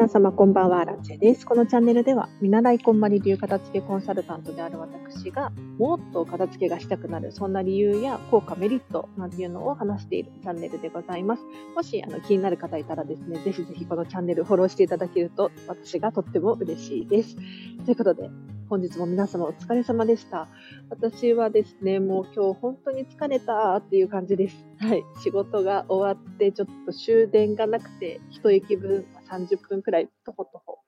皆様こんばんは、ラチェです。このチャンネルでは、見習いこんまり流片付けコンサルタントである私が、もっと片付けがしたくなる、そんな理由や効果、メリットなんていうのを話しているチャンネルでございます。もしあの気になる方いたらですね、ぜひぜひこのチャンネルフォローしていただけると、私がとっても嬉しいです。ということで、本日も皆様お疲れ様でした。私はですね、もう今日本当に疲れたっていう感じです。はい。仕事が終わって、ちょっと終電がなくて、一駅分30分くらいとことこ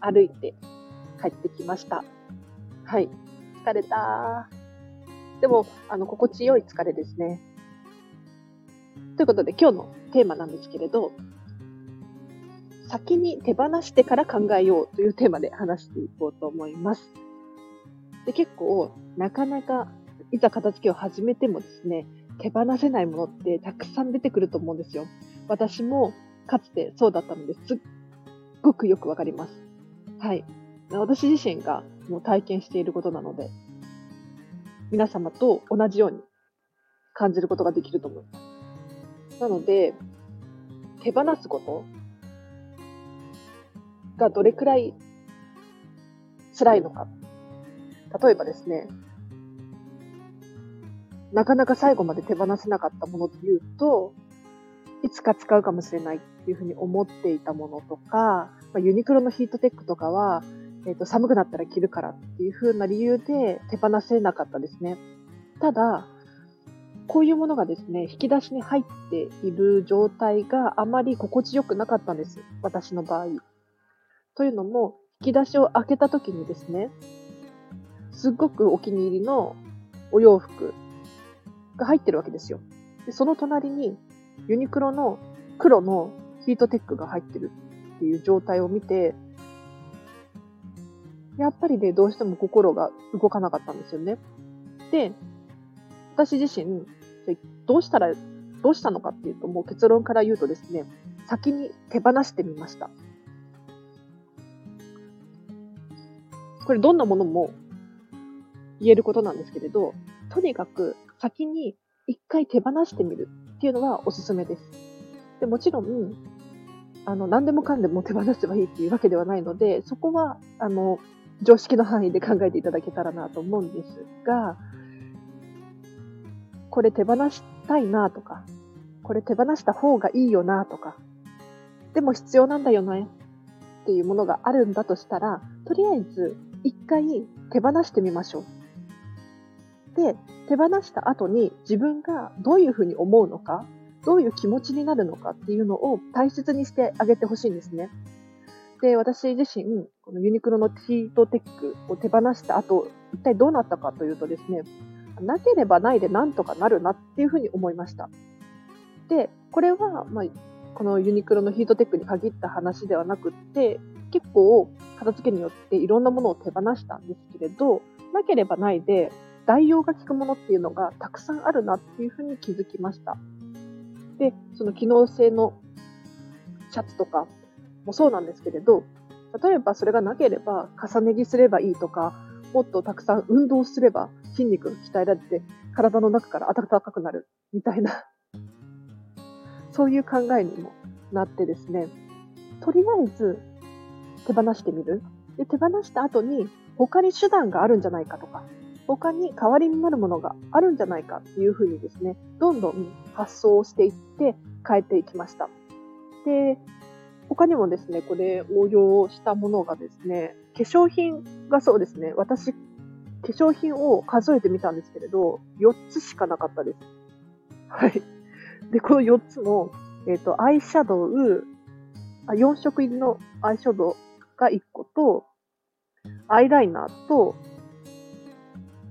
歩いて帰ってきました。はい。疲れたでも、あの、心地よい疲れですね。ということで今日のテーマなんですけれど、先に手放してから考えようというテーマで話していこうと思います。で結構、なかなか、いざ片付けを始めてもですね、手放せないものってたくさん出てくると思うんですよ。私もかつてそうだったのですっごくよくわかります。はい。私自身がもう体験していることなので、皆様と同じように感じることができると思います。なので、手放すことがどれくらい辛いのか。例えばですね、なかなか最後まで手放せなかったものというと、いつか使うかもしれないいうふうに思っていたものとか、まあ、ユニクロのヒートテックとかは、えっ、ー、と、寒くなったら着るからっていうふうな理由で手放せなかったですね。ただ、こういうものがですね、引き出しに入っている状態があまり心地よくなかったんです。私の場合。というのも、引き出しを開けた時にですね、すっごくお気に入りのお洋服が入ってるわけですよ。でその隣にユニクロの黒のヒートテックが入ってるっていう状態を見て、やっぱりね、どうしても心が動かなかったんですよね。で、私自身、どうしたら、どうしたのかっていうと、もう結論から言うとですね、先に手放してみました。これどんなものも言えることなんですけれど、とにかく先に一回手放してみるっていうのはおすすめです。でもちろん、あの、何でもかんでも手放せばいいっていうわけではないので、そこは、あの、常識の範囲で考えていただけたらなと思うんですが、これ手放したいなとか、これ手放した方がいいよなとか、でも必要なんだよねっていうものがあるんだとしたら、とりあえず一回手放してみましょう。で、手放した後に自分がどういうふうに思うのか、どういう気持ちになるのかっていうのを大切にしてあげてほしいんですね。で、私自身、このユニクロのヒートテックを手放した後、一体どうなったかというとですね、なければないでなんとかなるなっていうふうに思いました。で、これは、まあ、このユニクロのヒートテックに限った話ではなくって、結構片付けによっていろんなものを手放したんですけれど、なければないで代用が効くものっていうのがたくさんあるなっていうふうに気づきました。で、その機能性のシャツとかもそうなんですけれど、例えばそれがなければ重ね着すればいいとか、もっとたくさん運動すれば筋肉が鍛えられて体の中から暖かくなるみたいな、そういう考えにもなってですね、とりあえず手放してみる。で、手放した後に他に手段があるんじゃないかとか、他に代わりになるものがあるんじゃないかっていうふうにですね、どんどん発想をしていって変えていきました。で、他にもですね、これ応用したものがですね、化粧品がそうですね、私、化粧品を数えてみたんですけれど、4つしかなかったです。はい。で、この4つも、えっ、ー、と、アイシャドウ、あ4色入りのアイシャドウが1個と、アイライナーと、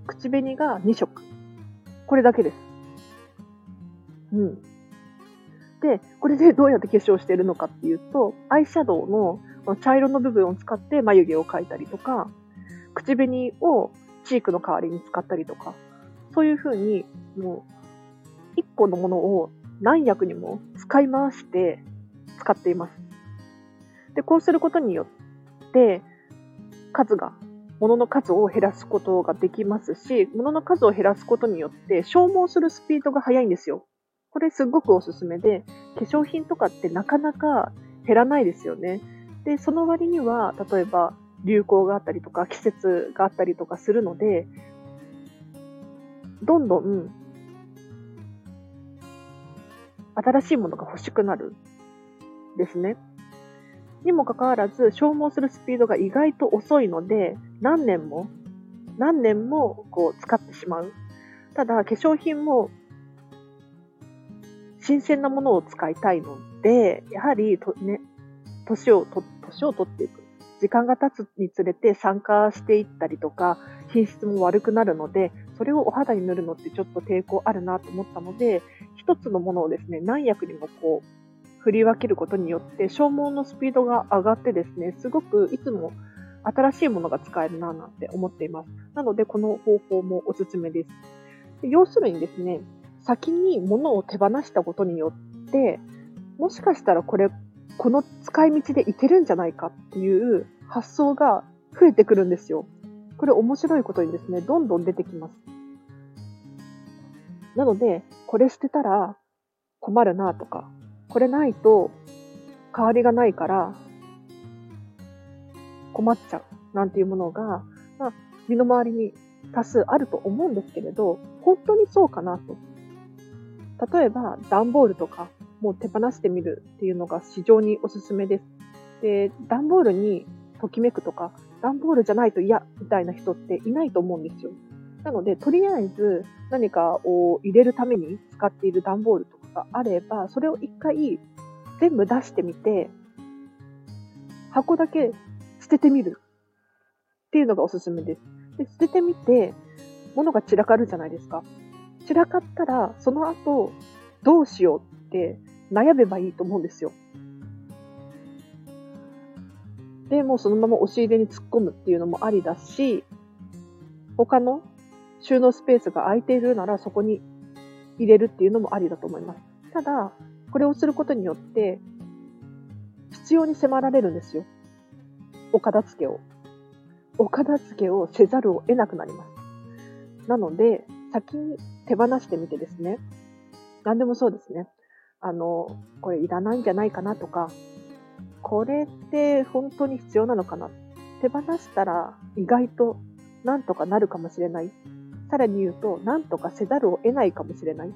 口紅が2色。これだけです。うん。で、これでどうやって化粧してるのかっていうと、アイシャドウの茶色の部分を使って眉毛を描いたりとか、口紅をチークの代わりに使ったりとか、そういう風に、もう、1個のものを何役にも使い回して使っています。で、こうすることによって、数が物の数を減らすことができますし、物の数を減らすことによって消耗するスピードが速いんですよ。これすごくおすすめで、化粧品とかってなかなか減らないですよね。で、その割には、例えば流行があったりとか、季節があったりとかするので、どんどん新しいものが欲しくなるですね。にもかかわらず、消耗するスピードが意外と遅いので、何年も、何年もこう使ってしまう。ただ、化粧品も新鮮なものを使いたいので、やはりと、ね、年をと、年を取っていく。時間が経つにつれて酸化していったりとか、品質も悪くなるので、それをお肌に塗るのってちょっと抵抗あるなと思ったので、一つのものをですね、何役にもこう、振り分けることによって消耗のスピードが上がってですね、すごくいつも新しいものが使えるななんて思っています。なので、この方法もおすすめです。要するにですね、先に物を手放したことによって、もしかしたらこれ、この使い道でいけるんじゃないかっていう発想が増えてくるんですよ。これ面白いことにですね、どんどん出てきます。なので、これ捨てたら困るなとか、これないと代わりがないから困っちゃうなんていうものが、まあ、身の回りに多数あると思うんですけれど、本当にそうかなと。例えば、段ボールとか、もう手放してみるっていうのが非常におすすめです。で、段ボールにときめくとか、段ボールじゃないと嫌みたいな人っていないと思うんですよ。なので、とりあえず何かを入れるために使っている段ボールとがあれば、それを一回全部出してみて、箱だけ捨ててみるっていうのがおすすめです。で捨ててみて、物が散らかるじゃないですか。散らかったら、その後、どうしようって悩めばいいと思うんですよ。で、もうそのまま押し入れに突っ込むっていうのもありだし、他の収納スペースが空いているならそこに入れるっていうのもありだと思います。ただ、これをすることによって、必要に迫られるんですよ。お片付けを。お片付けをせざるを得なくなります。なので、先に手放してみてですね。何でもそうですね。あの、これいらないんじゃないかなとか、これって本当に必要なのかな手放したら意外となんとかなるかもしれない。さらに言うと、なんとかせざるを得ないかもしれない。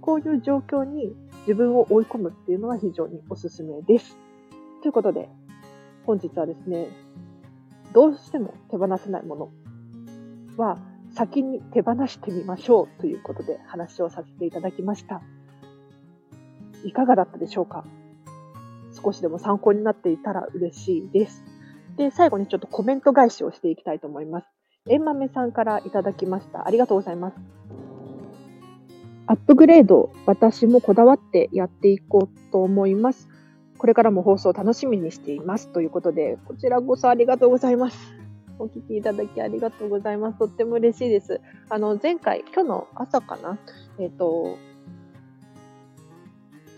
こういう状況に自分を追い込むっていうのは非常におすすめです。ということで、本日はですね、どうしても手放せないものは先に手放してみましょうということで話をさせていただきました。いかがだったでしょうか？少しでも参考になっていたら嬉しいです。で、最後にちょっとコメント返しをしていきたいと思います。えんまめさんからいただきました。ありがとうございます。アップグレード、私もこだわってやっていこうと思います。これからも放送楽しみにしています。ということで、こちらこそありがとうございます。お聞きいただきありがとうございます。とっても嬉しいです。あの、前回、今日の朝かな？えっ、ー、と、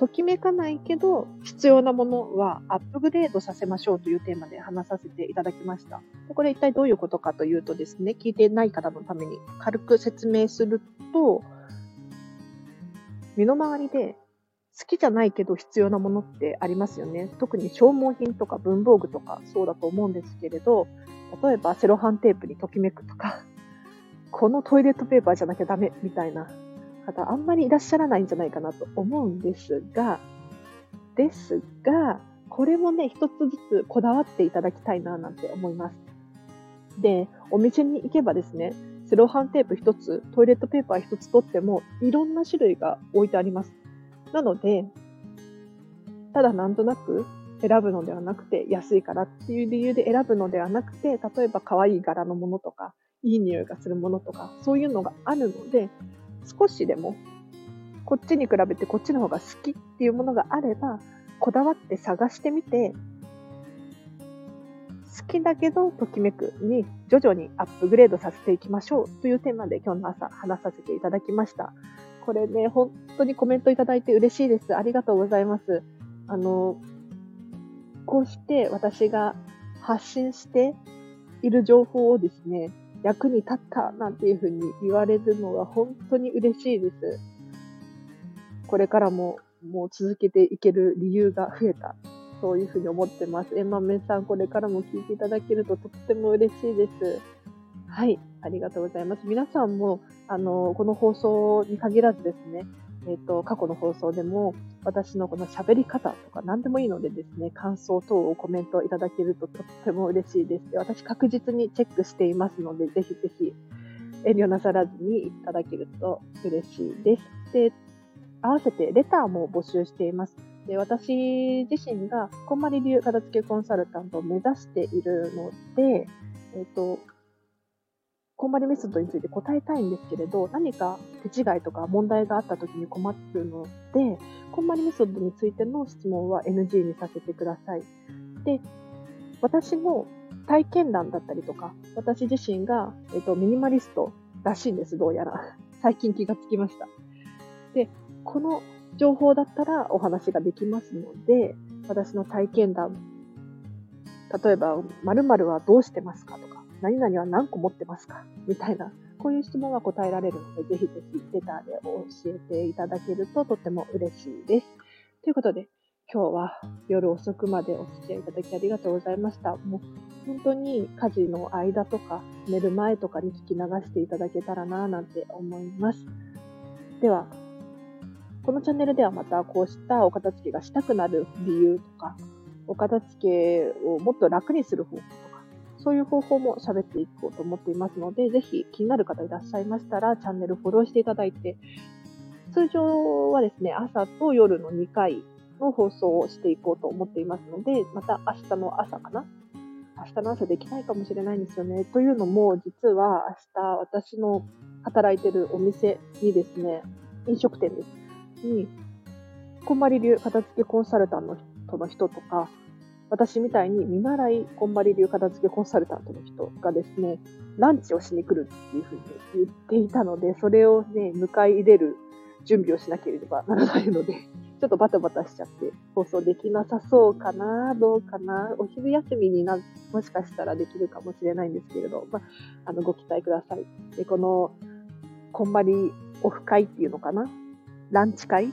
ときめかないけど、必要なものはアップグレードさせましょうというテーマで話させていただきました。でこれ一体どういうことかというとですね、聞いてない方のために軽く説明すると、身の回りで好きじゃないけど必要なものってありますよね。特に消耗品とか文房具とかそうだと思うんですけれど、例えばセロハンテープにときめくとか、このトイレットペーパーじゃなきゃダメみたいな方あんまりいらっしゃらないんじゃないかなと思うんですが、ですが、これもね、一つずつこだわっていただきたいななんて思います。で、お店に行けばですね、セロハンテープ一つ、トイレットペーパー一つ取っても、いろんな種類が置いてあります。なので、ただなんとなく選ぶのではなくて、安いからっていう理由で選ぶのではなくて、例えば可愛い柄のものとか、いい匂いがするものとか、そういうのがあるので、少しでもこっちに比べてこっちの方が好きっていうものがあれば、こだわって探してみて、好きだけどときめくに徐々にアップグレードさせていきましょうというテーマで今日の朝話させていただきました。これね、本当にコメントいただいて嬉しいです。ありがとうございます。あの、こうして私が発信している情報をですね、役に立ったなんていうふうに言われるのが本当に嬉しいです。これからももう続けていける理由が増えたそういうふうに思ってます。えまめさん、これからも聞いていただけるととっても嬉しいです。はい、ありがとうございます。皆さんも、あの、この放送に限らずですね、えっ、ー、と、過去の放送でも、私のこの喋り方とか何でもいいのでですね、感想等をコメントいただけるととっても嬉しいです。私確実にチェックしていますので、ぜひぜひ遠慮なさらずにいただけると嬉しいです。で、合わせてレターも募集しています。で私自身がこんまり流片付けコンサルタントを目指しているので、えっ、ー、と、こんまりメソッドについて答えたいんですけれど、何か手違いとか問題があった時に困るので、こんまりメソッドについての質問は NG にさせてください。で、私の体験談だったりとか、私自身が、えっと、ミニマリストらしいんです、どうやら。最近気がつきました。で、この情報だったらお話ができますので、私の体験談、例えば、〇〇はどうしてますかとか、何々は何個持ってますか？みたいな、こういう質問が答えられるので、ぜひぜひレターで教えていただけるととっても嬉しいです。ということで、今日は夜遅くまでお付き合いいただきありがとうございました。もう本当に家事の間とか寝る前とかに聞き流していただけたらなぁなんて思います。では、このチャンネルではまたこうしたお片付けがしたくなる理由とか、お片付けをもっと楽にする方法と、そういう方法も喋っていこうと思っていますので、ぜひ気になる方いらっしゃいましたら、チャンネルフォローしていただいて、通常はですね、朝と夜の2回の放送をしていこうと思っていますので、また明日の朝かな？明日の朝できないかもしれないんですよね。というのも、実は明日私の働いてるお店にですね、飲食店です。に、こんまり流片付けコンサルタントの人とか、私みたいに見習いこんまり流片付けコンサルタントの人がですね、ランチをしに来るっていうふうに言っていたので、それをね、迎え入れる準備をしなければならないので、ちょっとバタバタしちゃって放送できなさそうかな、どうかな、お昼休みにな、もしかしたらできるかもしれないんですけれど、まあ、あの、ご期待ください。で、この、こんまりオフ会っていうのかな？ランチ会？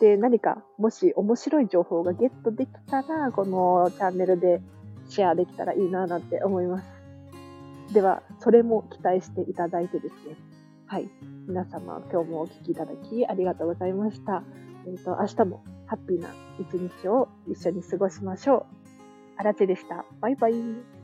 で、何かもし面白い情報がゲットできたら、このチャンネルでシェアできたらいいななんて思います。では、それも期待していただいてですね。はい。皆様、今日もお聴きいただきありがとうございました。えっ、ー、と、明日もハッピーな一日を一緒に過ごしましょう。あらちでした。バイバイ。